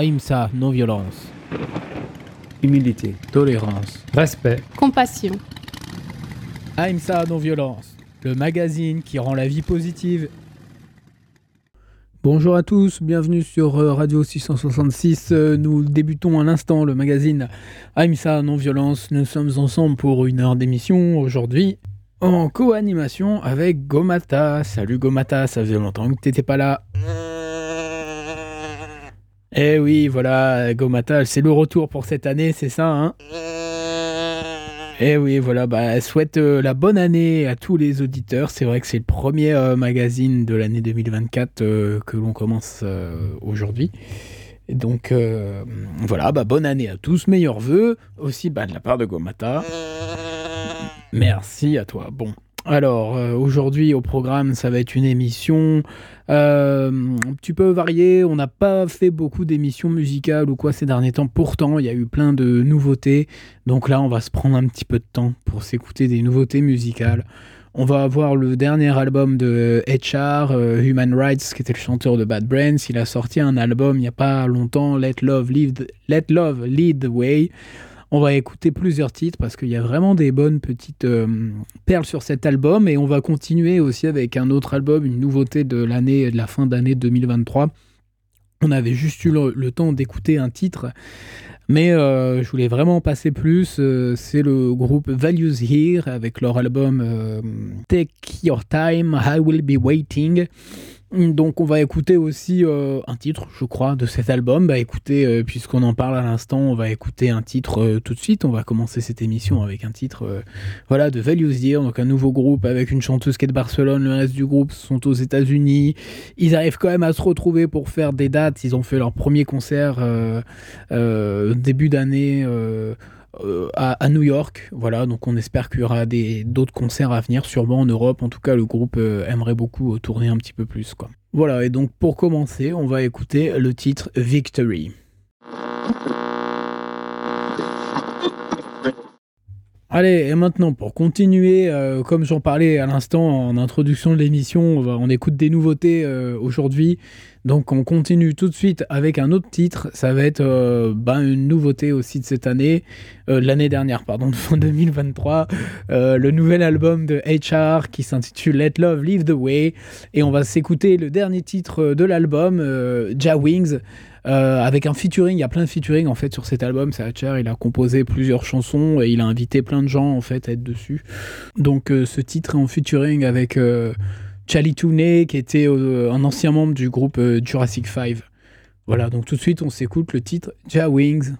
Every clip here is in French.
Ahimsa, non-violence. Humilité. Tolérance. Respect. Compassion. Ahimsa, non-violence. Le magazine qui rend la vie positive. Bonjour à tous, bienvenue sur euh, Radio 666. Euh, Nous débutons à l'instant le magazine Ahimsa, non-violence. Nous sommes ensemble pour une heure d'émission aujourd'hui en co-animation avec Gomata. Salut Gomata, ça faisait longtemps que t'étais pas là. Eh oui, voilà, Gomata, c'est le retour pour cette année, c'est ça, hein? Eh oui, voilà, bah, souhaite euh, la bonne année à tous les auditeurs. C'est vrai que c'est le premier euh, magazine de l'année 2024 euh, que l'on commence aujourd'hui. Donc, voilà, bah, bonne année à tous, meilleurs vœux, aussi bah, de la part de Gomata. Merci à toi. Bon, alors euh, aujourd'hui au programme, ça va être une émission euh, un petit peu variée. On n'a pas fait beaucoup d'émissions musicales ou quoi ces derniers temps. Pourtant, il y a eu plein de nouveautés. Donc là, on va se prendre un petit peu de temps pour s'écouter des nouveautés musicales. On va avoir le dernier album de HR, euh, Human Rights, qui était le chanteur de Bad Brains. Il a sorti un album il n'y a pas longtemps, Let Love, Lead, Let Love Lead the Way. On va écouter plusieurs titres parce qu'il y a vraiment des bonnes petites euh, perles sur cet album et on va continuer aussi avec un autre album, une nouveauté de l'année, de la fin d'année 2023. On avait juste eu le, temps d'écouter un titre, mais euh, je voulais vraiment passer plus. euh, C'est le groupe Values Here avec leur album Take Your Time, I Will Be Waiting. Donc on va écouter aussi euh, un titre, je crois, de cet album. Bah écoutez, euh, puisqu'on en parle à l'instant, on va écouter un titre euh, tout de suite. On va commencer cette émission avec un titre voilà, de Values Here, donc un nouveau groupe avec une chanteuse qui est de Barcelone. Le reste du groupe sont aux États-Unis. Ils arrivent quand même à se retrouver pour faire des dates. Ils ont fait leur premier concert début d'année. À, New York, voilà, donc on espère qu'il y aura d'autres concerts à venir, sûrement en Europe. En tout cas, le groupe euh, aimerait beaucoup euh, tourner un petit peu plus, quoi. Voilà, et donc pour commencer, on va écouter le titre Victory. Allez, et maintenant, pour continuer, euh, comme j'en parlais à l'instant en introduction de l'émission, on, écoute des nouveautés euh, aujourd'hui. Donc on continue tout de suite avec un autre titre. Ça va être euh, ben, une nouveauté aussi de cette année, euh, de l'année dernière, pardon, de fin 2023. Euh, le nouvel album de HR qui s'intitule Let Love Leave the Way. Et on va s'écouter le dernier titre de l'album, euh, Ja Wings. Euh, avec un featuring, il y a plein de featuring en fait sur cet album, HR, il a composé plusieurs chansons et il a invité plein de gens en fait à être dessus. Donc euh, ce titre est en featuring avec euh, Charlie Tooney qui était un ancien membre du groupe Jurassic 5. Voilà, donc tout de suite on s'écoute le titre Ja Wings.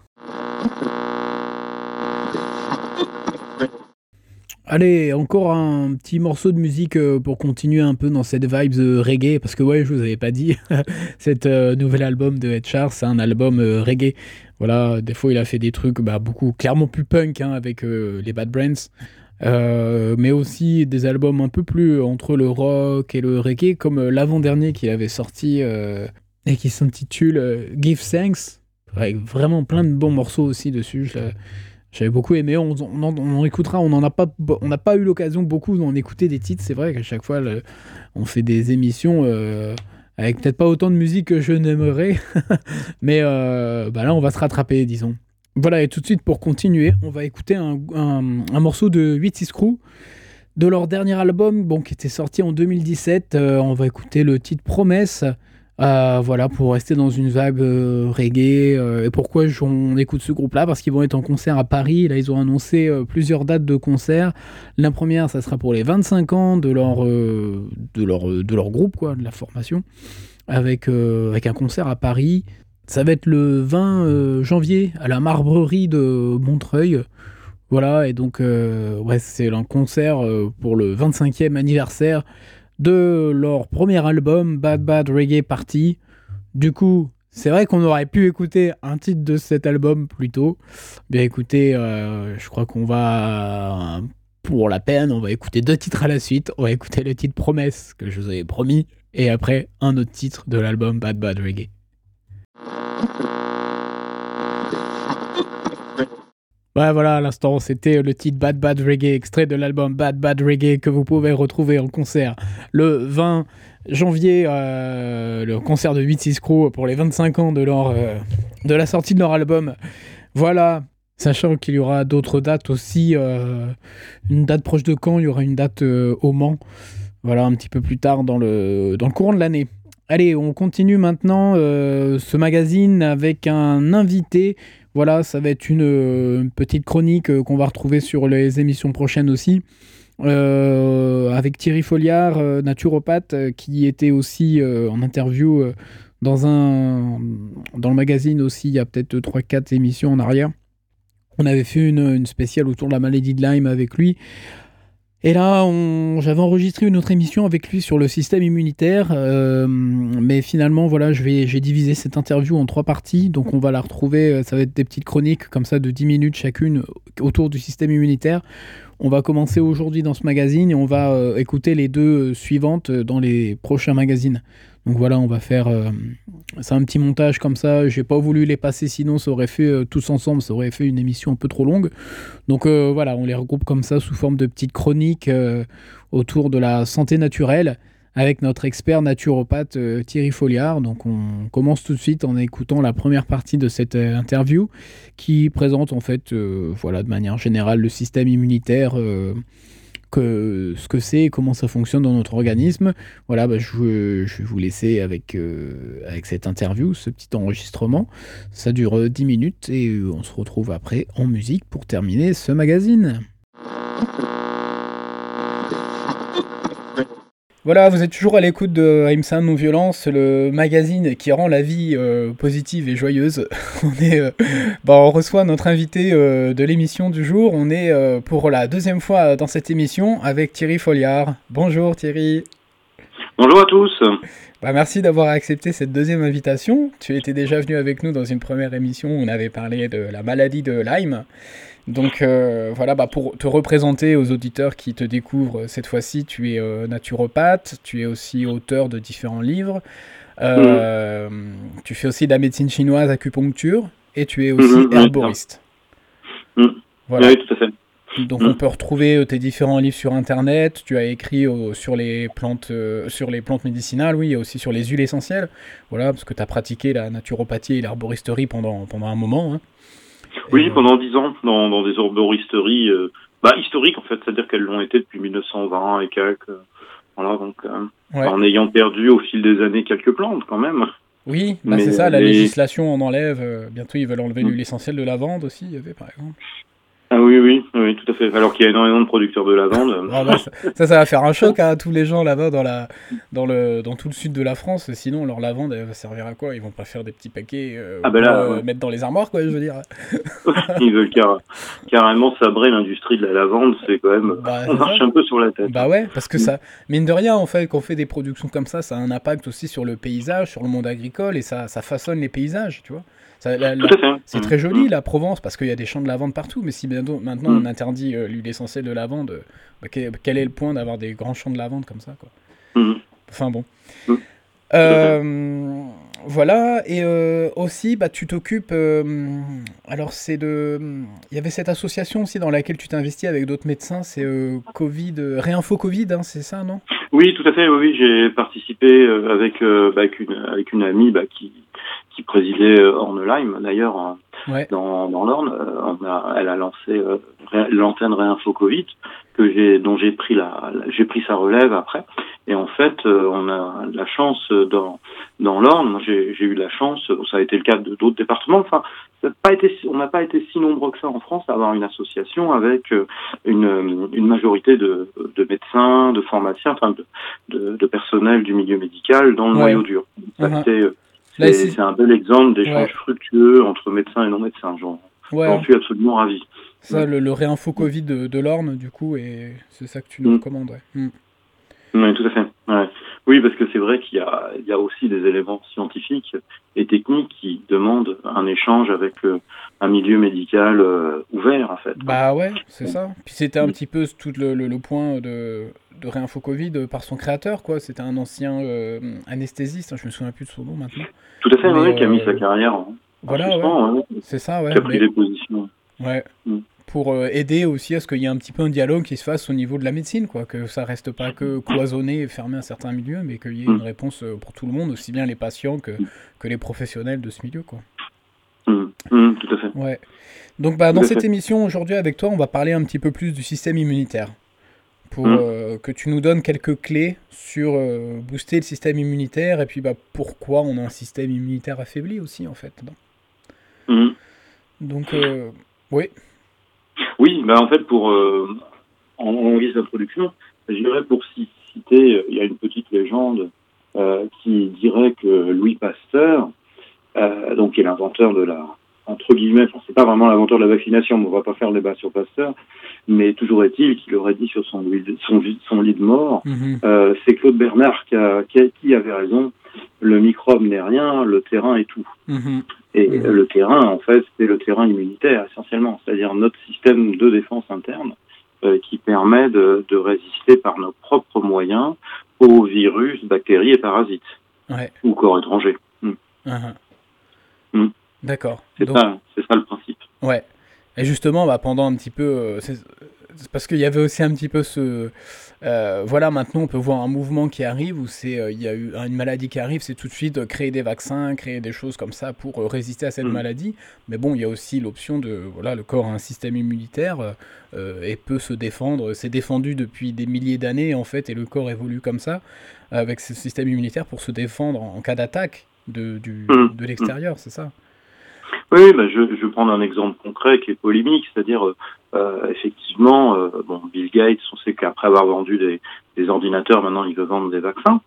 Allez, encore un petit morceau de musique euh, pour continuer un peu dans cette vibe euh, reggae, parce que ouais, je vous avais pas dit, cet euh, nouvel album de HR, c'est un album reggae. Voilà, des fois il a fait des trucs bah, beaucoup clairement plus punk hein, avec les Bad Brains, mais aussi des albums un peu plus entre le rock et le reggae, comme l'avant-dernier qu'il avait sorti et qui s'intitule Give Thanks, avec vraiment plein de bons morceaux aussi dessus. J'avais beaucoup aimé, on, en, on en écoutera, on n'en a pas, on n'a pas eu l'occasion beaucoup d'en écouter des titres, c'est vrai qu'à chaque fois on fait des émissions euh, avec peut-être pas autant de musique que je n'aimerais, mais euh, bah là on va se rattraper disons. Voilà et tout de suite pour continuer, on va écouter un, un- morceau de 8 Crew de leur dernier album bon, qui était sorti en 2017, euh, on va écouter le titre Promesse. Euh, voilà, pour rester dans une vibe euh, reggae. euh, et pourquoi on écoute ce groupe-là? Parce qu'ils vont être en concert à Paris. Là, ils ont annoncé plusieurs dates de concert. La première, ça sera pour les 25 ans de leur, de leur, de leur groupe, quoi, de la formation, avec, avec un concert à Paris. Ça va être le 20 euh, janvier à la Marbrerie de Montreuil. Voilà, et donc, ouais, c'est un concert pour le 25e anniversaire de leur premier album, Bad Bad Reggae Party. Du coup, c'est vrai qu'on aurait pu écouter un titre de cet album plus tôt. Bien écoutez, euh, je crois qu'on va, pour la peine, on va écouter deux titres à la suite. On va écouter le titre Promesse, que je vous avais promis, et après un autre titre de l'album Bad Bad Reggae. Voilà, à l'instant, c'était le titre Bad Bad Reggae, extrait de l'album Bad Bad Reggae que vous pouvez retrouver en concert le 20 janvier, euh, le concert de 8-6 Crew pour les 25 ans de, leur, euh, de la sortie de leur album. Voilà, sachant qu'il y aura d'autres dates aussi. Euh, une date proche de Caen, il y aura une date au Mans. Voilà, un petit peu plus tard dans le courant de l'année. Allez, on continue maintenant ce magazine avec un invité voilà, ça va être une, euh, petite chronique euh, qu'on va retrouver sur les émissions prochaines aussi. Euh, avec Thierry Folliard, naturopathe, qui était aussi en interview dans, un, dans le magazine aussi, il y a peut-être 3-4 émissions en arrière. On avait fait une, une, spéciale autour de la maladie de Lyme avec lui. Et là, j'avais enregistré une autre émission avec lui sur le système immunitaire, euh, mais finalement, voilà, j'ai divisé cette interview en trois parties, donc on va la retrouver, euh, ça va être des petites chroniques comme ça de 10 minutes chacune autour du système immunitaire. On va commencer aujourd'hui dans ce magazine et on va euh, écouter les deux suivantes dans les prochains magazines. Donc voilà, on va faire. Euh, c'est un petit montage comme ça. J'ai pas voulu les passer, sinon ça aurait fait euh, tous ensemble, ça aurait fait une émission un peu trop longue. Donc euh, voilà, on les regroupe comme ça sous forme de petites chroniques autour de la santé naturelle avec notre expert naturopathe Thierry Folliard. Donc on commence tout de suite en écoutant la première partie de cette interview qui présente en fait, voilà, de manière générale le système immunitaire ce que c'est comment ça fonctionne dans notre organisme. Voilà, bah, je, vais vous laisser avec, euh, avec cette interview, ce petit enregistrement. Ça dure 10 minutes et euh, on se retrouve après en musique pour terminer ce magazine. Voilà, vous êtes toujours à l'écoute de Aimsan Non Violence, le magazine qui rend la vie euh, positive et joyeuse. on, est, euh, bah, on reçoit notre invité euh, de l'émission du jour. On est pour la deuxième fois dans cette émission avec Thierry Folliard. Bonjour Thierry. Bonjour à tous. Bah, merci d'avoir accepté cette deuxième invitation. Tu étais déjà venu avec nous dans une première émission où on avait parlé de la maladie de Lyme. Donc euh, voilà, bah, pour te représenter aux auditeurs qui te découvrent cette fois-ci, tu es euh, naturopathe, tu es aussi auteur de différents livres, euh, mm. tu fais aussi de la médecine chinoise, acupuncture, et tu es aussi mm-hmm. herboriste. Mm. Voilà. Oui, tout à fait. Donc on mm. peut retrouver tes différents livres sur internet. Tu as écrit sur les plantes sur les plantes médicinales, oui, et aussi sur les huiles essentielles. Voilà, parce que tu as pratiqué la naturopathie et l'herboristerie pendant, pendant un moment. Hein. Oui, euh, pendant dix ans, dans, dans des herboristeries euh, bah, historiques en fait, c'est-à-dire qu'elles l'ont été depuis 1920 et quelques. Voilà, donc euh, en ayant perdu au fil des années quelques plantes quand même. Oui, bah c'est ça, la législation en enlève. bientôt, ils veulent enlever mm. l'essentiel de la vente aussi, il y avait par exemple. Ah oui, oui, oui, tout à fait. Alors qu'il y a énormément de producteurs de lavande. Ah bah, ça, ça va faire un choc à tous les gens là-bas dans, la, dans, le, dans tout le sud de la France. Sinon, leur lavande, elle va servir à quoi? Ils vont pas faire des petits paquets euh, ah bah là, pour, euh, mettre dans les armoires, quoi, je veux dire. Ils veulent carrément sabrer l'industrie de la lavande. C'est quand même. Bah, on marche un peu sur la tête. Bah ouais, parce que ça. Mine de rien, en fait, quand on fait des productions comme ça, ça a un impact aussi sur le paysage, sur le monde agricole et ça, ça façonne les paysages, tu vois. C'est très joli la Provence parce qu'il y a des champs de lavande partout, mais si maintenant on mm. interdit euh, l'huile essentielle de lavande, euh, bah, quel, est le point d'avoir des grands champs de lavande comme ça quoi? Mm. Enfin bon. Mm. Euh, voilà, et aussi, bah, tu t'occupes. alors, c'est de. Il y avait cette association aussi dans laquelle tu t'es investi avec d'autres médecins, c'est Covid, Réinfo Covid, hein, c'est ça, non? Oui, tout à fait, oui, j'ai participé avec, bah, avec, une, avec une amie bah, qui, qui présidait euh, Ornelheim d'ailleurs dans, dans l'Orne. Euh, elle a lancé euh, l'antenne Réinfo Covid que j'ai dont j'ai pris la, j'ai pris sa relève après. Et en fait, on a la chance dans dans l'Orne. J'ai eu la chance. Ça a été le cas de d'autres départements. Enfin, ça pas été, on n'a pas été si nombreux que ça en France à avoir une association avec une, une majorité de, de médecins, de pharmaciens, enfin de, de, de personnel du milieu médical dans le noyau dur. Ça a uh-huh. été c'est un bel exemple d'échange fructueux entre médecins et non-médecins. J'en suis absolument ravi. Ça, le, le, réinfo Covid de, de l'Orne, du coup, et c'est ça que tu nous mm. recommandes. Mm. Oui, tout à fait. Oui, parce que c'est vrai qu'il y, y a, aussi des éléments scientifiques et techniques qui demandent un échange avec euh, un milieu médical euh, ouvert, en fait. Bah ouais, c'est ça. Puis c'était un petit peu tout le, le, point de, de Réinfo Covid par son créateur, quoi. C'était un ancien euh, anesthésiste, hein, je me souviens plus de son nom maintenant. Tout à fait, oui, qui a mis sa carrière en Voilà, c'est ça, ouais. Qui a pris des positions. Ouais. Mm. Pour aider aussi à ce qu'il y ait un petit peu un dialogue qui se fasse au niveau de la médecine, quoi, que ça reste pas que cloisonné et fermé à certains milieux, mais qu'il y ait une réponse pour tout le monde, aussi bien les patients que, que les professionnels de ce milieu, quoi. tout à fait. Ouais. Donc bah, dans cette émission aujourd'hui avec toi, on va parler un petit peu plus du système immunitaire pour mmh. euh, que tu nous donnes quelques clés sur euh, booster le système immunitaire et puis bah, pourquoi on a un système immunitaire affaibli aussi en fait. Donc euh, oui. Oui, bah en fait pour en, en guise d'introduction, je dirais pour citer, il y a une petite légende qui dirait que Louis Pasteur, donc qui est l'inventeur de la entre guillemets, enfin, c'est pas vraiment l'inventeur de la vaccination, mais on va pas faire le débat sur Pasteur, mais toujours est-il qu'il aurait dit sur son, son, son lit de mort, mhm. euh, c'est Claude Bernard qui, a, qui, avait raison, le microbe n'est rien, le terrain est tout. Mhm. Et mhm. le terrain, en fait, c'est le terrain immunitaire essentiellement, c'est-à-dire notre système de défense interne euh, qui permet de, de, résister par nos propres moyens aux virus, bactéries et parasites, ou corps étrangers. Mm. Uh-huh. D'accord. C'est ça, ça, le principe. Ouais. Et justement, bah, pendant un petit peu, euh, c'est parce qu'il y avait aussi un petit peu ce, euh, voilà, maintenant on peut voir un mouvement qui arrive où c'est, euh, il y a eu une maladie qui arrive, c'est tout de suite créer des vaccins, créer des choses comme ça pour résister à cette mm. maladie. Mais bon, il y a aussi l'option de, voilà, le corps a un système immunitaire et peut se défendre. C'est défendu depuis des milliers d'années en fait, et le corps évolue comme ça avec ce système immunitaire pour se défendre en, cas d'attaque de, du, mm. de l'extérieur, c'est ça? Oui, bah je, je vais prendre un exemple concret qui est polémique, c'est-à-dire euh, effectivement, euh, bon, Bill Gates, on sait qu'après avoir vendu des, des, ordinateurs, maintenant il veut vendre des vaccins.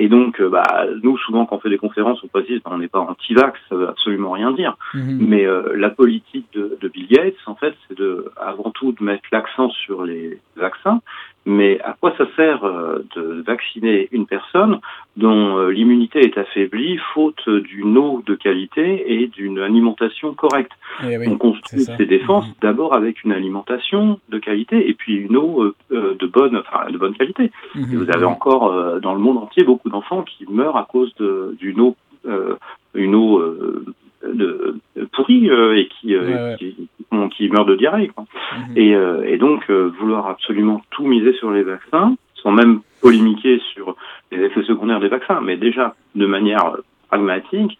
Et donc, euh, bah, nous, souvent, quand on fait des conférences, on précise, bah, on n'est pas anti-vax, ça veut absolument rien dire. Mhm. Mais euh, la politique de, de, Bill Gates, en fait, c'est de, avant tout, de mettre l'accent sur les vaccins, mais à quoi ça sert euh, de vacciner une personne dont euh, l'immunité est affaiblie faute d'une eau de qualité et d'une alimentation correcte? Eh On construit ses défenses mhm. d'abord avec une alimentation de qualité et puis une eau euh, de bonne, enfin, de bonne qualité. Mhm. vous avez encore dans le monde entier beaucoup d'enfants qui meurent à cause d'une eau, une eau de, pourri euh, et qui, euh, qui, qui, meurent de diarrhée. Quoi. Mhm. Et, euh, et, donc, vouloir absolument tout miser sur les vaccins, sans même polémiquer sur les effets secondaires des vaccins, mais déjà de manière pragmatique,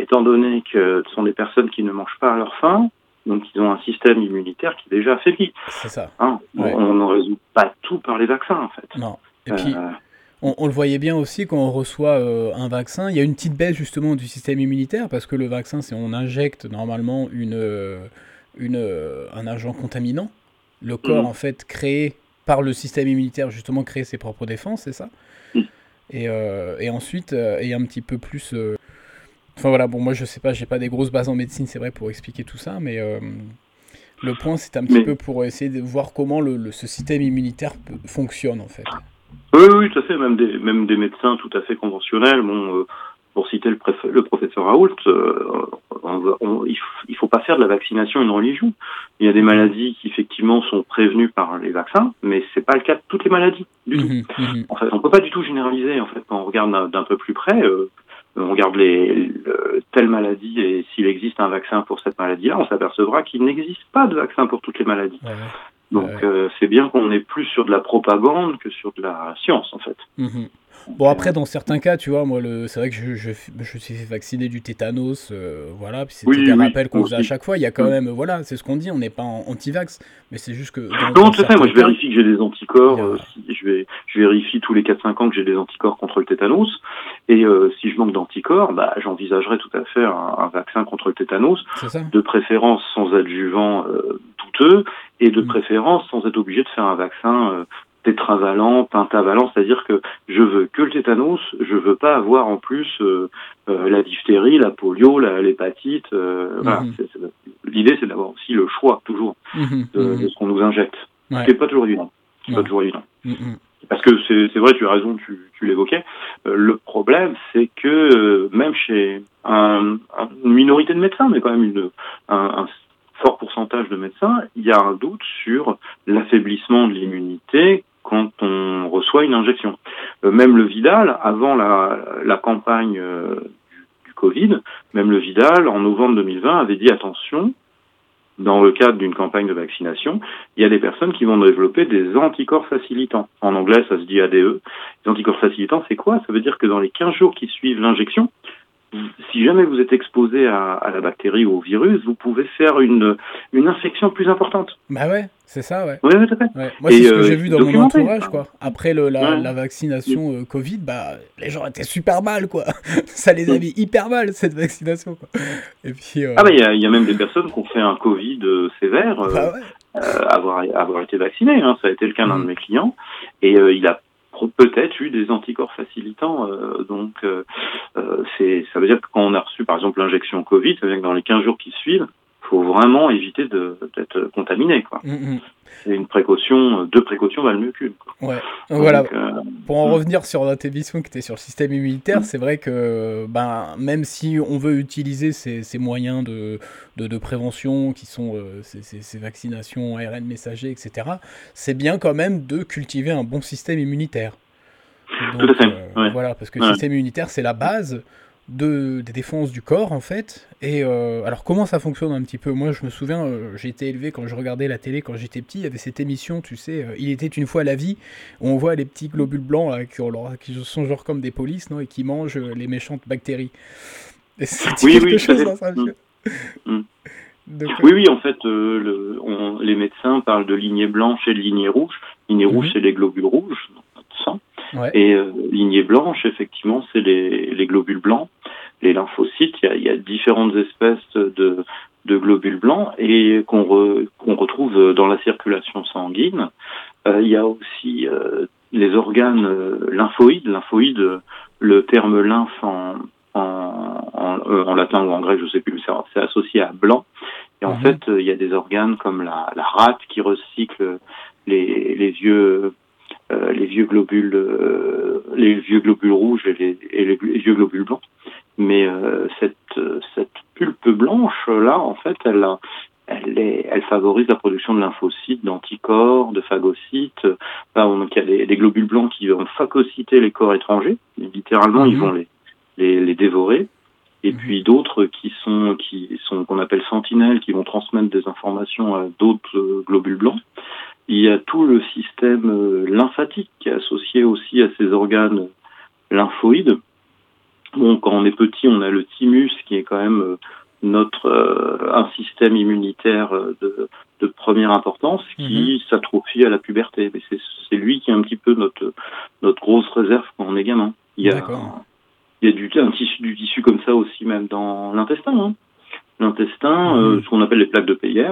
étant donné que ce sont des personnes qui ne mangent pas à leur faim, donc ils ont un système immunitaire qui est déjà affaibli. C'est ça. Hein, on, ne résout pas tout par les vaccins, en fait. Non. Et puis, on, le voyait bien aussi quand on reçoit euh, un vaccin. Il y a une petite baisse justement du système immunitaire parce que le vaccin, c'est on injecte normalement une, euh, une, euh, un agent contaminant. Le corps, mhm. en fait, créé par le système immunitaire, justement, crée ses propres défenses, c'est ça? Mhm. et, et, ensuite, et un petit peu plus. Enfin voilà, bon, moi je sais pas, j'ai pas des grosses bases en médecine, c'est vrai, pour expliquer tout ça, mais le point, c'est un petit peu pour essayer de voir comment le, ce système immunitaire fonctionne, en fait. Oui, oui, tout à fait. Même des, même des médecins tout à fait conventionnels. Bon, euh, pour citer le, le professeur Raoult, euh, on, il, ne faut pas faire de la vaccination une religion. Il y a des maladies qui effectivement sont prévenues par les vaccins, mais c'est pas le cas de toutes les maladies du tout. Mhm, mhm. En fait, on peut pas du tout généraliser. En fait, quand on regarde d'un peu plus près, euh, on regarde les, telle maladie et s'il existe un vaccin pour cette maladie-là, on s'apercevra qu'il n'existe pas de vaccin pour toutes les maladies. Donc euh, c'est bien qu'on est plus sur de la propagande que sur de la science en fait. Mhm. Bon après dans certains cas tu vois moi le c'est vrai que je, je, je, suis vacciné du tétanos euh, voilà puis c'était un rappel qu'on faisait à chaque fois. Il y a quand même voilà c'est ce qu'on dit on n'est pas anti-vax mais c'est juste que non tout à fait moi je vérifie que j'ai des anticorps euh, je vais je vérifie tous les 4-5 ans que j'ai des anticorps contre le tétanos et si je manque d'anticorps bah j'envisagerais tout à fait un, un, vaccin contre le tétanos de préférence sans adjuvant douteux et de mm. préférence sans être obligé de faire un vaccin euh, tétravalent, pentavalent, c'est-à-dire que je veux que le tétanos, je veux pas avoir en plus euh, euh, la diphtérie, la polio, l'hépatite. Mm-hmm. L'idée, c'est d'avoir aussi le choix toujours mm-hmm. de, mm-hmm. ce qu'on nous injecte. Ce qui n'est pas toujours évident. pas toujours évident. Parce que c'est vrai, tu as raison, tu, tu l'évoquais. le problème, c'est que même chez un, une minorité de médecins, mais quand même une, un, un fort pourcentage de médecins, il y a un doute sur l'affaiblissement de l'immunité quand on reçoit une injection. Euh, même le Vidal, avant la, campagne euh, du, Covid, même le Vidal, en novembre 2020, avait dit attention, dans le cadre d'une campagne de vaccination, il y a des personnes qui vont développer des anticorps facilitants. En anglais, ça se dit ADE. Les anticorps facilitants, c'est quoi? Ça veut dire que dans les 15 jours qui suivent l'injection, si jamais vous êtes exposé à, la bactérie ou au virus, vous pouvez faire une, une infection plus importante. Bah ouais, c'est ça, ouais. Oui, tout à fait. Moi, c'est ce que j'ai euh, vu dans mon entourage, quoi. Après le, la, vaccination euh, Covid, bah, les gens étaient super mal, quoi. ça les a mis hyper mal, cette vaccination, quoi. Et puis, euh, Ah bah, il y, a même des personnes qui ont fait un Covid sévère. Bah avoir, avoir été vacciné, hein. ça a été le cas d'un de mm. mes clients, et il a peut-être eu des anticorps facilitants. Euh, donc, euh, euh, c'est, ça veut dire que quand on a reçu, par exemple, l'injection Covid, ça veut dire que dans les 15 jours qui suivent, faut vraiment éviter d'être contaminé. Quoi. Mm, mm. C'est une précaution, deux précautions valent mieux qu'une. Ouais. voilà. Euh, Pour en mm. revenir sur notre émission qui était sur le système immunitaire, c'est vrai que ben, même si on veut utiliser ces, ces moyens de, de, de, prévention qui sont euh, ces, ces, vaccinations ARN messager, etc., c'est bien quand même de cultiver un bon système immunitaire. Tout à fait. Euh, voilà, parce que le système immunitaire, c'est la base de, des défenses du corps en fait. Et euh, alors comment ça fonctionne un petit peu? Moi je me souviens, euh, j'ai été élevé quand je regardais la télé quand j'étais petit, il y avait cette émission, tu sais, euh, Il était une fois la vie, où on voit les petits globules blancs qui, qui, sont genre comme des polices non et qui mangent les méchantes bactéries. Et oui, oui, chose dans ça. Mm. Mm. oui, oui, en fait, le, les médecins parlent de lignée blanche et de lignée rouge. Lignée rouge, mhm. c'est les globules rouges, Et euh, lignée blanche, effectivement, c'est les, les, globules blancs, les lymphocytes. Il y a, il y a différentes espèces de, de, globules blancs et qu'on qu'on retrouve dans la circulation sanguine. Euh, il y a aussi euh, les organes euh, lymphoïdes. Lymphoïdes, le terme lymphe en, en, en, euh, en, latin ou en grec, je sais plus, c'est associé à blanc. Et en mhm. fait, il y a des organes comme la, la rate qui recycle les, les yeux euh, les vieux globules, euh, les vieux globules rouges et les, et les, vieux globules blancs. Mais euh, cette, cette pulpe blanche là, en fait, elle elle, est, elle favorise la production de lymphocytes, d'anticorps, de phagocytes. Là, on, il y a des, des, globules blancs qui vont phagocyter les corps étrangers. littéralement, ils mhm. vont les, les, les dévorer. Et mhm. puis d'autres qui sont qui sont qu'on appelle sentinelles, qui vont transmettre des informations à d'autres globules blancs. Il y a tout le système euh, lymphatique qui est associé aussi à ces organes lymphoïdes. Bon, quand on est petit, on a le thymus qui est quand même euh, notre euh, un système immunitaire de, de première importance qui mhm. s'atrophie à la puberté. Mais c'est lui qui est un petit peu notre notre grosse réserve quand on est gamin. Il y a il y a du un tissu du tissu comme ça aussi même dans l'intestin. Hein. L'intestin, mhm. ce qu'on appelle les plaques de Peyer,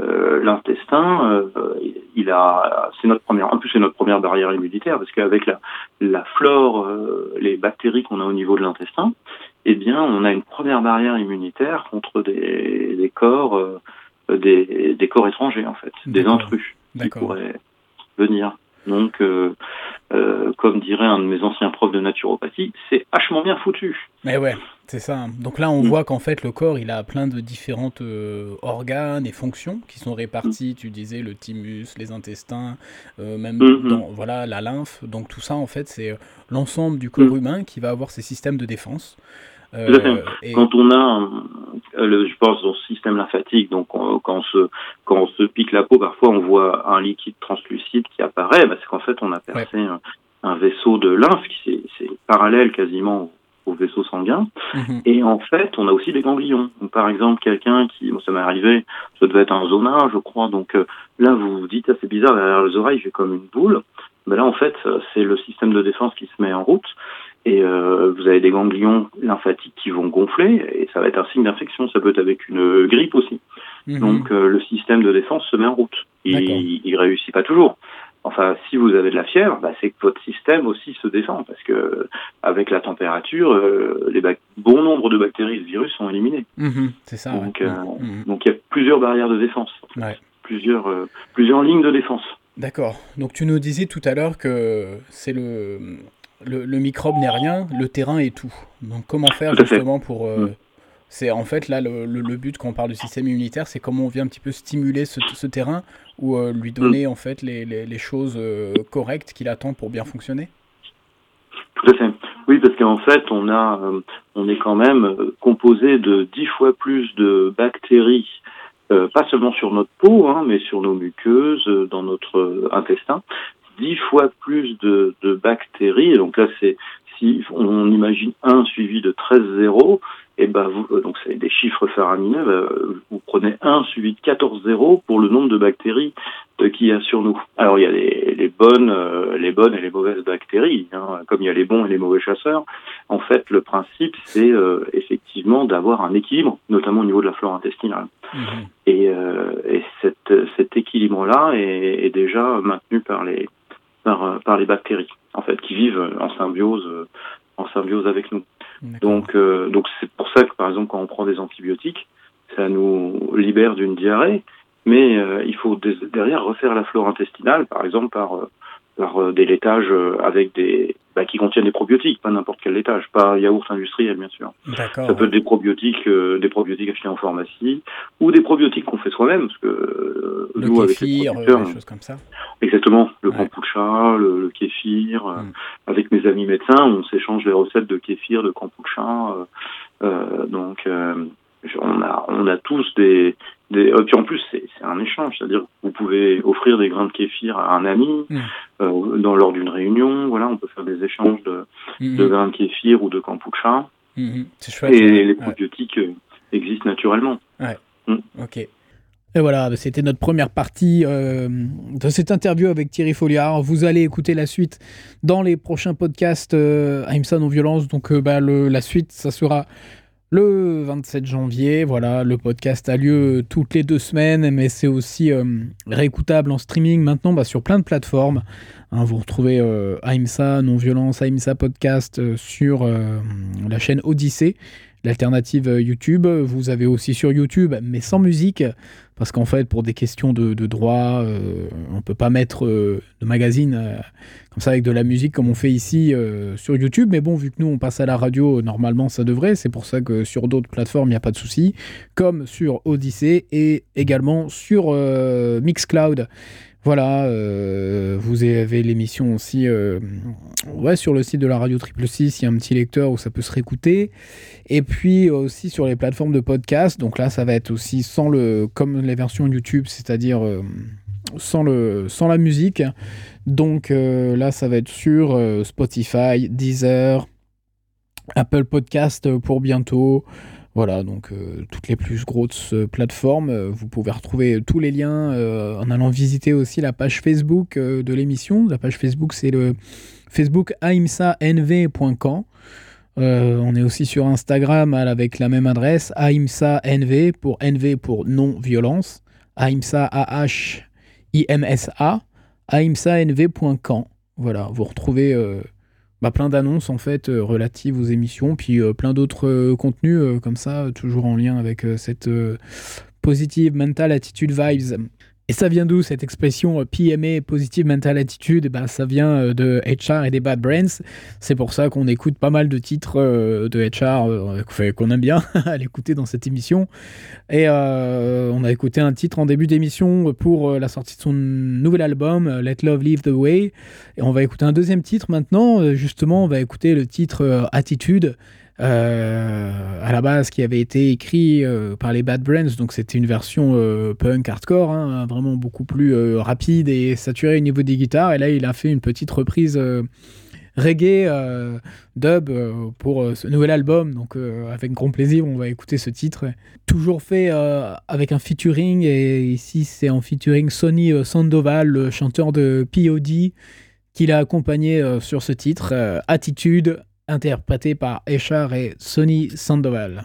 euh, l'intestin, euh, il a, c'est notre première, en plus c'est notre première barrière immunitaire parce qu'avec la, la flore, euh, les bactéries qu'on a au niveau de l'intestin, eh bien, on a une première barrière immunitaire contre des, des corps, des, des, corps étrangers en fait, des intrus qui pourraient venir. Donc, euh, euh, comme dirait un de mes anciens profs de naturopathie, c'est vachement bien foutu. Mais ouais, c'est ça. Donc là, on mm. voit qu'en fait, le corps, il a plein de différentes euh, organes et fonctions qui sont répartis. Tu disais le thymus, les intestins, même mm-hmm. dans, voilà la lymphe. Donc tout ça, en fait, c'est l'ensemble du corps mm. humain qui va avoir ses systèmes de défense. Euh, quand on a, le, je pense, au système lymphatique, donc quand, on se, quand on se pique la peau, parfois on voit un liquide translucide qui apparaît, bah, c'est qu'en fait on a percé un, vaisseau de lymphe qui c'est parallèle quasiment au, vaisseau sanguin. Mhm. Et en fait, on a aussi des ganglions. Donc, par exemple, quelqu'un qui, bon, ça m'est arrivé, ça devait être un zona, je crois. Donc euh, là, vous vous dites, ah, c'est bizarre, derrière les oreilles, j'ai comme une boule. Ben là, en fait, c'est le système de défense qui se met en route et euh, vous avez des ganglions lymphatiques qui vont gonfler et ça va être un signe d'infection. Ça peut être avec une grippe aussi. Mhm. Donc euh, le système de défense se met en route. Il, il réussit pas toujours. Enfin, si vous avez de la fièvre, bah, c'est que votre système aussi se défend parce que avec la température, euh, les bon nombre de bactéries et de virus sont éliminés. Mhm, c'est ça. Donc, mhm. donc il y a plusieurs barrières de défense, plusieurs plusieurs lignes de défense. D'accord. Donc tu nous disais tout à l'heure que c'est le le, microbe n'est rien, le terrain est tout. Donc comment faire justement pour... Euh, mm. C'est en fait là le, le, but quand on parle du système immunitaire, c'est comment on vient un petit peu stimuler ce, ce terrain ou euh, lui donner mm. en fait les, les, les choses euh, correctes qu'il attend pour bien fonctionner? Tout à fait. Oui, parce qu'en fait, on a, on est quand même composé de dix fois plus de bactéries pas seulement sur notre peau, hein, mais sur nos muqueuses, dans notre intestin, dix fois plus de, de bactéries. Et donc là, c'est si on imagine 1 suivi de 13 zéros, et ben vous, euh, donc c'est des chiffres faramineux, bah, vous prenez 1 suivi de 14 zéros pour le nombre de bactéries euh, qu'il y a sur nous. Alors il y a les, les bonnes, euh, les bonnes et les mauvaises bactéries, hein, comme il y a les bons et les mauvais chasseurs. En fait, le principe c'est effectivement d'avoir un équilibre, notamment au niveau de la flore intestinale. Mmh. Et, et cette, cet équilibre-là est, est, déjà maintenu par les par, par les bactéries, en fait, qui vivent en symbiose en symbiose avec nous. Donc, euh, donc c'est pour ça que par exemple quand on prend des antibiotiques, ça nous libère d'une diarrhée, mais euh, il faut derrière refaire la flore intestinale, par exemple par euh, par des laitages avec des bah, qui contiennent des probiotiques, pas n'importe quel laitage, pas yaourt industriel bien sûr. Ça peut être des probiotiques, des probiotiques achetés en pharmacie ou des probiotiques qu'on fait soi-même parce que le nous kéfir, avec les des choses comme ça. Exactement, le kombucha, le, le kéfir. Hmm. avec mes amis médecins, on s'échange les recettes de kéfir, de kombucha. Euh, donc on a on a tous des des puis en plus c'est un échange c'est-à-dire vous pouvez offrir des grains de kéfir à un ami mm. euh, dans lors d'une réunion voilà on peut faire des échanges de, mm-hmm. de grains de kéfir ou de kombucha c'est chouette et les probiotiques euh, existent naturellement ouais mm. ok et voilà, bah, c'était notre première partie euh, de cette interview avec Thierry Folliard. Vous allez écouter la suite dans les prochains podcasts euh, AIMSA Non-Violence. Donc bah, le, la suite, ça sera le 27 janvier, voilà, le podcast a lieu toutes les deux semaines, mais c'est aussi euh, réécoutable en streaming maintenant bah, sur plein de plateformes. Hein, vous retrouvez euh, AIMSA, Non-Violence, AIMSA Podcast euh, sur la chaîne Odyssée l'alternative YouTube. Vous avez aussi sur YouTube, mais sans musique, parce qu'en fait, pour des questions de, droit, euh, on peut pas mettre euh, de magazine comme ça avec de la musique comme on fait ici sur YouTube. Mais bon, vu que nous, on passe à la radio, normalement, ça devrait. C'est pour ça que sur d'autres plateformes, il n'y a pas de souci, comme sur Odyssey et également sur Mixcloud. Voilà, euh, vous avez l'émission aussi euh, sur le site de la radio Triple 6, il y a un petit lecteur où ça peut se réécouter. Et puis aussi sur les plateformes de podcast. Donc là, ça va être aussi sans le, comme les versions YouTube, c'est-à-dire euh, sans, sans la musique. Donc là, ça va être sur Spotify, Deezer, Apple Podcast pour bientôt. Voilà, donc euh, toutes les plus grosses euh, plateformes. Euh, vous pouvez retrouver tous les liens en allant visiter aussi la page Facebook de l'émission. La page Facebook, c'est le Facebook aimsanv.com. on est aussi sur Instagram avec la même adresse, aimsanv pour NV pour non-violence, aimsa A-H-I-M-S-A, aimsanv.com. Voilà, vous retrouvez bah, plein d'annonces en fait euh, relatives aux émissions, puis euh, plein d'autres euh, contenus comme ça, toujours en lien avec cette positive mental attitude vibes et ça vient d'où cette expression euh, PMA, Positive Mental Attitude? Eh ben, Ça vient euh, de HR et des Bad Brains. C'est pour ça qu'on écoute pas mal de titres euh, de HR qu'on aime bien à l'écouter dans cette émission. Et on a écouté un titre en début d'émission pour la sortie de son nouvel album, Let Love Leave the Way. Et on va écouter un deuxième titre maintenant. Justement, on va écouter le titre Attitude. Euh, à la base qui avait été écrit euh, par les Bad Brains, donc c'était une version euh, punk hardcore, hein, vraiment beaucoup plus rapide et saturée au niveau des guitares. Et là, il a fait une petite reprise reggae dub pour ce nouvel album. Donc, avec grand plaisir, on va écouter ce titre. Toujours fait avec un featuring, et ici, c'est en featuring Sonny Sandoval, le chanteur de POD, qui l'a accompagné sur ce titre, Attitude interprété par Echar et Sonny Sandoval.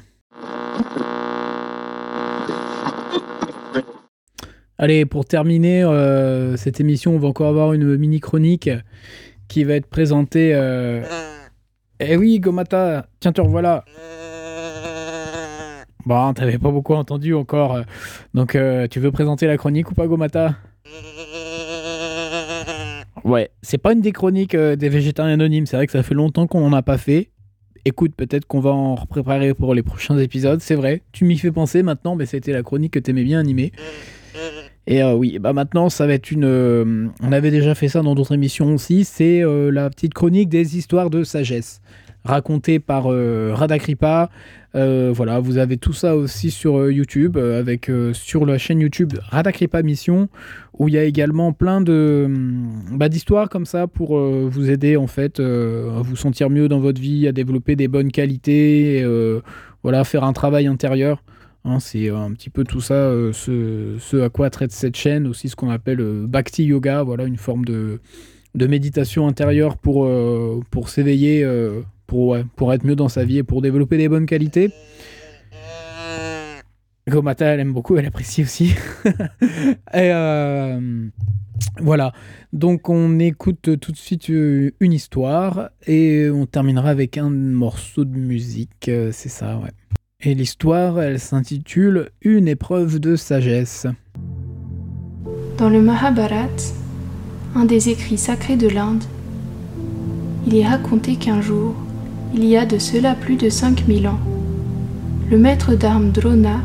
Allez, pour terminer euh, cette émission, on va encore avoir une mini chronique qui va être présentée. Euh, eh oui, Gomata, tiens, te revoilà. Bon, t'avais pas beaucoup entendu encore. Donc, euh, tu veux présenter la chronique ou pas, Gomata? Ouais, c'est pas une des chroniques euh, des végétariens anonymes. C'est vrai que ça fait longtemps qu'on n'en a pas fait. Écoute, peut-être qu'on va en préparer pour les prochains épisodes. C'est vrai, tu m'y fais penser maintenant, mais c'était la chronique que t'aimais bien animer. Et euh, oui, bah maintenant ça va être une. Euh, on avait déjà fait ça dans d'autres émissions aussi. C'est la petite chronique des histoires de sagesse. Raconté par Radakripa. voilà, vous avez tout ça aussi sur YouTube, avec sur la chaîne YouTube Radakripa Mission, où il y a également plein de hum, bah, d'histoires comme ça pour vous aider en fait à vous sentir mieux dans votre vie, à développer des bonnes qualités, voilà, faire un travail intérieur. Hein, c'est un petit peu tout ça, euh, ce, à quoi traite cette chaîne, aussi ce qu'on appelle euh, Bhakti Yoga, voilà, une forme de, méditation intérieure pour, euh, pour s'éveiller, pour, pour être mieux dans sa vie et pour développer des bonnes qualités. Gomata, elle aime beaucoup, elle apprécie aussi. et voilà, donc on écoute tout de suite une histoire et on terminera avec un morceau de musique, c'est ça, ouais. Et l'histoire, elle s'intitule Une épreuve de sagesse. Dans le Mahabharat, un des écrits sacrés de l'Inde, il est raconté qu'un jour, il y a de cela plus de 5000 ans, le maître d'armes Drona,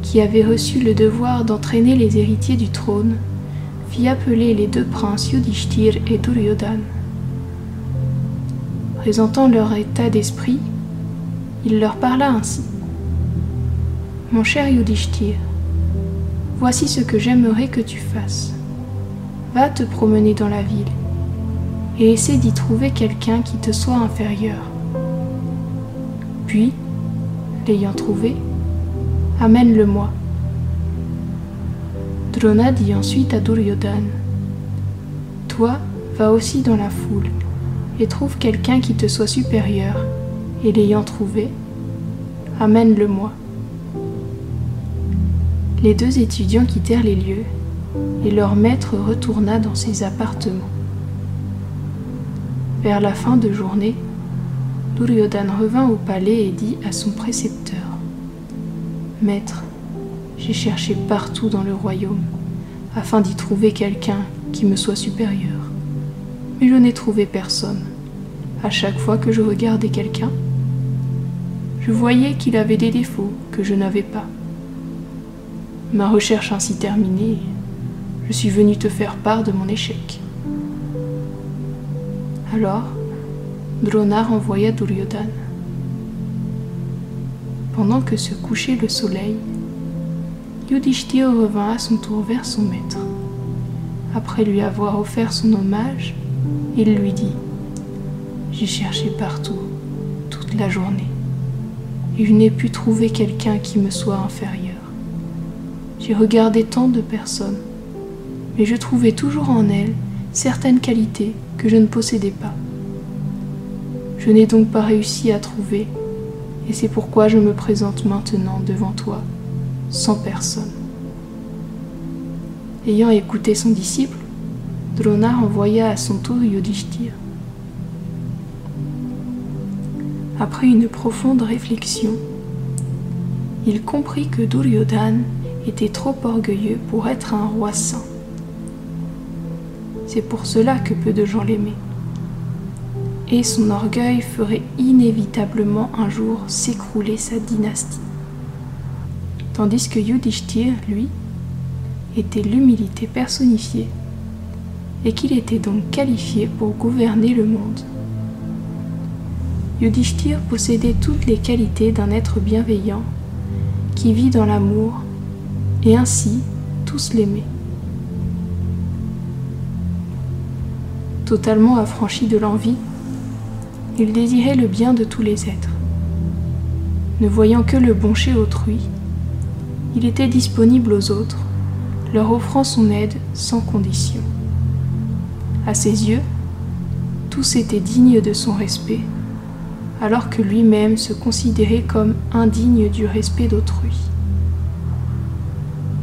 qui avait reçu le devoir d'entraîner les héritiers du trône, fit appeler les deux princes Yudhishthir et Duryodhan. Présentant leur état d'esprit, il leur parla ainsi. Mon cher Yudhishthir, voici ce que j'aimerais que tu fasses. Va te promener dans la ville et essaie d'y trouver quelqu'un qui te soit inférieur. Puis, l'ayant trouvé, amène-le-moi. Drona dit ensuite à Duryodhan Toi, va aussi dans la foule et trouve quelqu'un qui te soit supérieur, et l'ayant trouvé, amène-le-moi. Les deux étudiants quittèrent les lieux et leur maître retourna dans ses appartements. Vers la fin de journée, Duryodhan revint au palais et dit à son précepteur Maître, j'ai cherché partout dans le royaume afin d'y trouver quelqu'un qui me soit supérieur. Mais je n'ai trouvé personne. À chaque fois que je regardais quelqu'un, je voyais qu'il avait des défauts que je n'avais pas. Ma recherche ainsi terminée, je suis venu te faire part de mon échec. Alors, Drona renvoya Duryodhan. Pendant que se couchait le soleil, Yudhishthir revint à son tour vers son maître. Après lui avoir offert son hommage, il lui dit J'ai cherché partout, toute la journée, et je n'ai pu trouver quelqu'un qui me soit inférieur. J'ai regardé tant de personnes, mais je trouvais toujours en elles certaines qualités que je ne possédais pas. Je n'ai donc pas réussi à trouver, et c'est pourquoi je me présente maintenant devant toi, sans personne. Ayant écouté son disciple, Drona renvoya à son tour Yudhishthir. Après une profonde réflexion, il comprit que Duryodhan était trop orgueilleux pour être un roi saint. C'est pour cela que peu de gens l'aimaient. Et son orgueil ferait inévitablement un jour s'écrouler sa dynastie. Tandis que Yudhishthir, lui, était l'humilité personnifiée et qu'il était donc qualifié pour gouverner le monde. Yudhishthir possédait toutes les qualités d'un être bienveillant qui vit dans l'amour et ainsi tous l'aimaient. Totalement affranchi de l'envie, il désirait le bien de tous les êtres. Ne voyant que le bon chez autrui, il était disponible aux autres, leur offrant son aide sans condition. À ses yeux, tous étaient dignes de son respect, alors que lui-même se considérait comme indigne du respect d'autrui.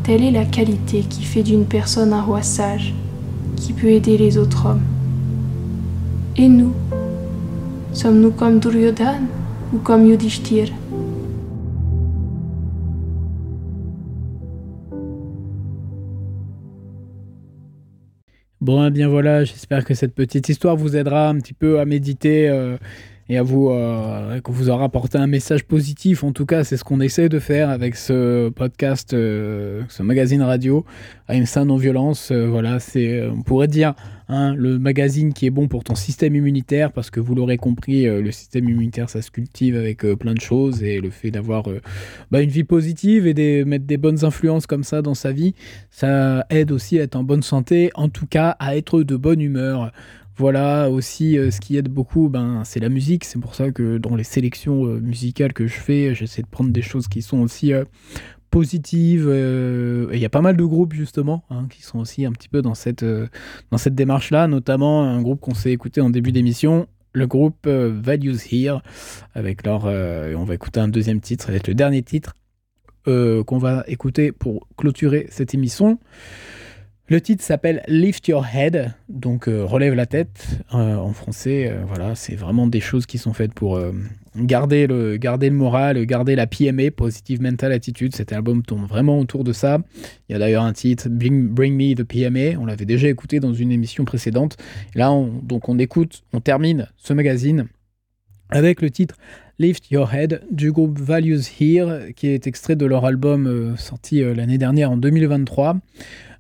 Telle est la qualité qui fait d'une personne un roi sage, qui peut aider les autres hommes. Et nous Sommes-nous comme Duryodhan ou comme Yudhishthir Bon, eh bien voilà, j'espère que cette petite histoire vous aidera un petit peu à méditer euh, et à vous euh, qu'on vous aura apporté un message positif. En tout cas, c'est ce qu'on essaie de faire avec ce podcast, euh, ce magazine radio, AMSA non violence. voilà, c'est on pourrait dire hein, le magazine qui est bon pour ton système immunitaire parce que vous l'aurez compris, le système immunitaire ça se cultive avec plein de choses et le fait d'avoir bah, une vie positive et de mettre des bonnes influences comme ça dans sa vie, ça aide aussi à être en bonne santé, en tout cas à être de bonne humeur. Voilà aussi euh, ce qui aide beaucoup, ben, c'est la musique. C'est pour ça que dans les sélections euh, musicales que je fais, j'essaie de prendre des choses qui sont aussi euh, positives. Il y a pas mal de groupes justement hein, qui sont aussi un petit peu dans cette, dans cette démarche-là, notamment un groupe qu'on s'est écouté en début d'émission, le groupe Values Here, avec leur, on va écouter un deuxième titre, ça le dernier titre qu'on va écouter pour clôturer cette émission. Le titre s'appelle Lift Your Head, donc euh, relève la tête euh, en français. Euh, voilà, c'est vraiment des choses qui sont faites pour garder, le, garder le moral, garder la PMA, Positive Mental Attitude. Cet album tourne vraiment autour de ça. Il y a d'ailleurs un titre, Bring, Me the PMA. On l'avait déjà écouté dans une émission précédente. là, on, donc on écoute, on termine ce magazine avec le titre Lift Your Head du groupe Values Here, qui est extrait de leur album sorti l'année dernière en 2023.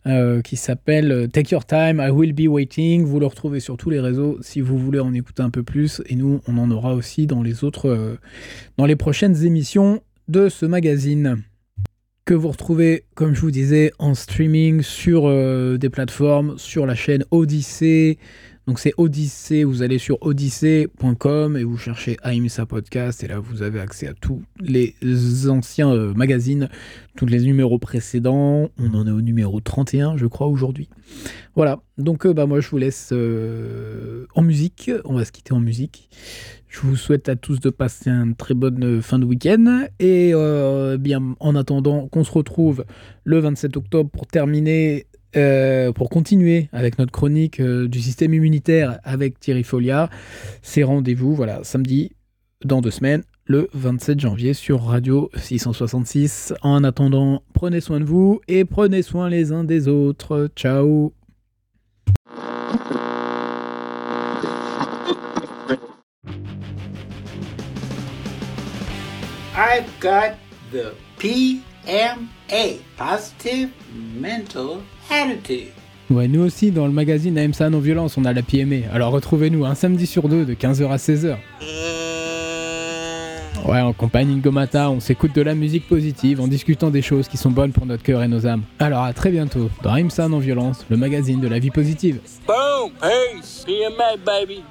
Euh, qui s'appelle euh, Take Your Time, I Will Be Waiting. Vous le retrouvez sur tous les réseaux si vous voulez en écouter un peu plus. Et nous, on en aura aussi dans les autres, euh, dans les prochaines émissions de ce magazine que vous retrouvez, comme je vous disais, en streaming sur des plateformes, sur la chaîne Odyssée, donc c'est Odyssée, vous allez sur odyssée.com et vous cherchez AIMSA Podcast et là vous avez accès à tous les anciens euh, magazines, tous les numéros précédents. On en est au numéro 31 je crois aujourd'hui. Voilà, donc euh, bah, moi je vous laisse euh, en musique, on va se quitter en musique. Je vous souhaite à tous de passer une très bonne fin de week-end et bien en attendant qu'on se retrouve le 27 octobre pour terminer euh, pour continuer avec notre chronique euh, du système immunitaire avec Thierry Folia, c'est rendez-vous, voilà, samedi dans deux semaines, le 27 janvier sur Radio 666. En attendant, prenez soin de vous et prenez soin les uns des autres. Ciao I've got the PMA, Positive Mental Ouais, nous aussi, dans le magazine AMSA Non-Violence, on a la PMA. Alors retrouvez-nous un samedi sur deux, de 15h à 16h. Ouais, en compagnie de Gomata, on s'écoute de la musique positive en discutant des choses qui sont bonnes pour notre cœur et nos âmes. Alors à très bientôt dans AMSA Non-Violence, le magazine de la vie positive. Boom! Peace! PMA, baby!